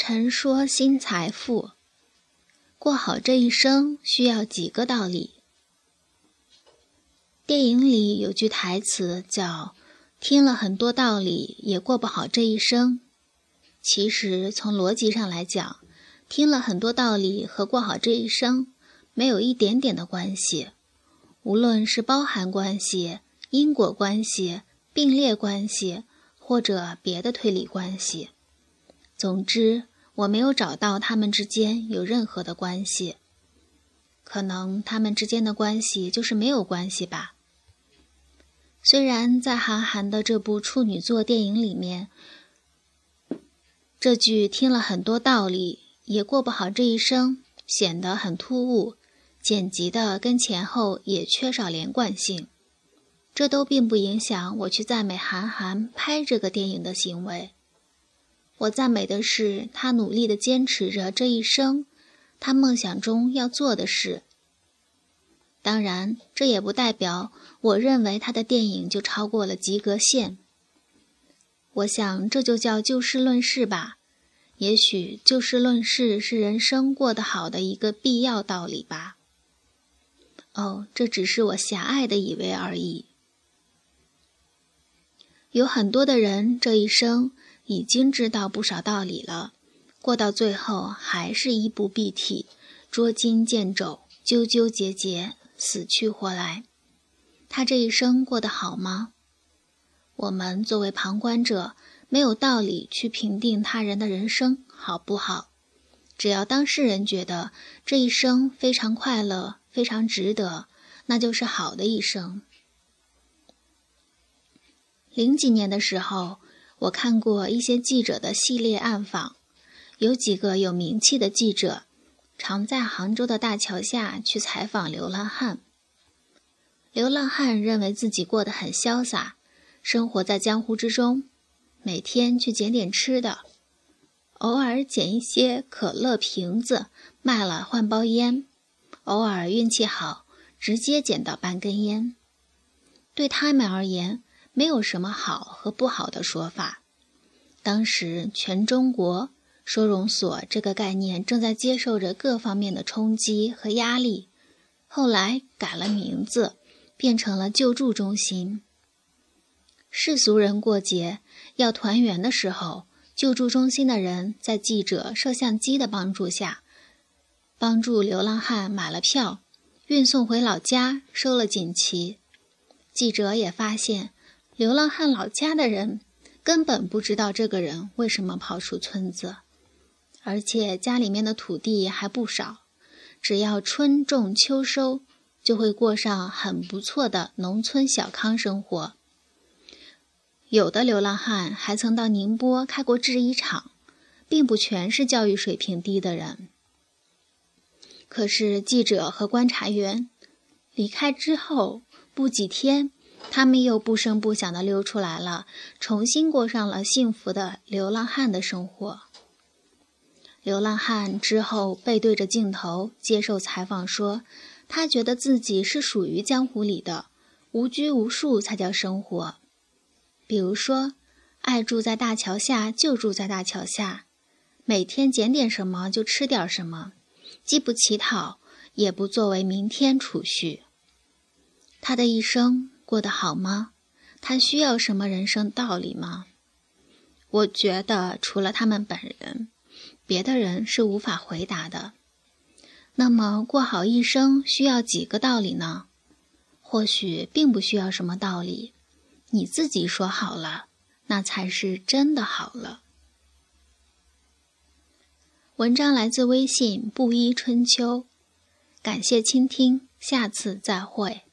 陈说新财富，过好这一生需要几个道理。电影里有句台词叫“听了很多道理也过不好这一生”。其实从逻辑上来讲，听了很多道理和过好这一生没有一点点的关系。无论是包含关系、因果关系、并列关系，或者别的推理关系，总之我没有找到他们之间有任何的关系。可能他们之间的关系就是没有关系吧。虽然在韩寒的这部处女作电影里面，这句听了很多道理也过不好这一生，显得很突兀。剪辑的跟前后也缺少连贯性，这都并不影响我去赞美韩寒拍这个电影的行为。我赞美的是他努力的坚持着这一生，他梦想中要做的事。当然，这也不代表我认为他的电影就超过了及格线。我想这就叫就事论事吧。也许就事论事是人生过得好的一个必要道理吧。哦，这只是我狭隘的以为而已。有很多的人这一生已经知道不少道理了，过到最后还是衣不蔽体、捉襟见肘、纠纠结结、死去活来。他这一生过得好吗？我们作为旁观者，没有道理去评定他人的人生好不好。只要当事人觉得这一生非常快乐。非常值得，那就是好的一生。零几年的时候，我看过一些记者的系列暗访，有几个有名气的记者，常在杭州的大桥下去采访流浪汉。流浪汉认为自己过得很潇洒，生活在江湖之中，每天去捡点吃的，偶尔捡一些可乐瓶子卖了换包烟。偶尔运气好，直接捡到半根烟。对他们而言，没有什么好和不好的说法。当时，全中国收容所这个概念正在接受着各方面的冲击和压力。后来改了名字，变成了救助中心。世俗人过节要团圆的时候，救助中心的人在记者、摄像机的帮助下。帮助流浪汉买了票，运送回老家，收了锦旗。记者也发现，流浪汉老家的人根本不知道这个人为什么跑出村子，而且家里面的土地还不少，只要春种秋收，就会过上很不错的农村小康生活。有的流浪汉还曾到宁波开过制衣厂，并不全是教育水平低的人。可是记者和观察员离开之后不几天，他们又不声不响地溜出来了，重新过上了幸福的流浪汉的生活。流浪汉之后背对着镜头接受采访说：“他觉得自己是属于江湖里的，无拘无束才叫生活。比如说，爱住在大桥下就住在大桥下，每天捡点什么就吃点什么。”既不乞讨，也不作为明天储蓄。他的一生过得好吗？他需要什么人生道理吗？我觉得除了他们本人，别的人是无法回答的。那么过好一生需要几个道理呢？或许并不需要什么道理，你自己说好了，那才是真的好了。文章来自微信布衣春秋，感谢倾听，下次再会。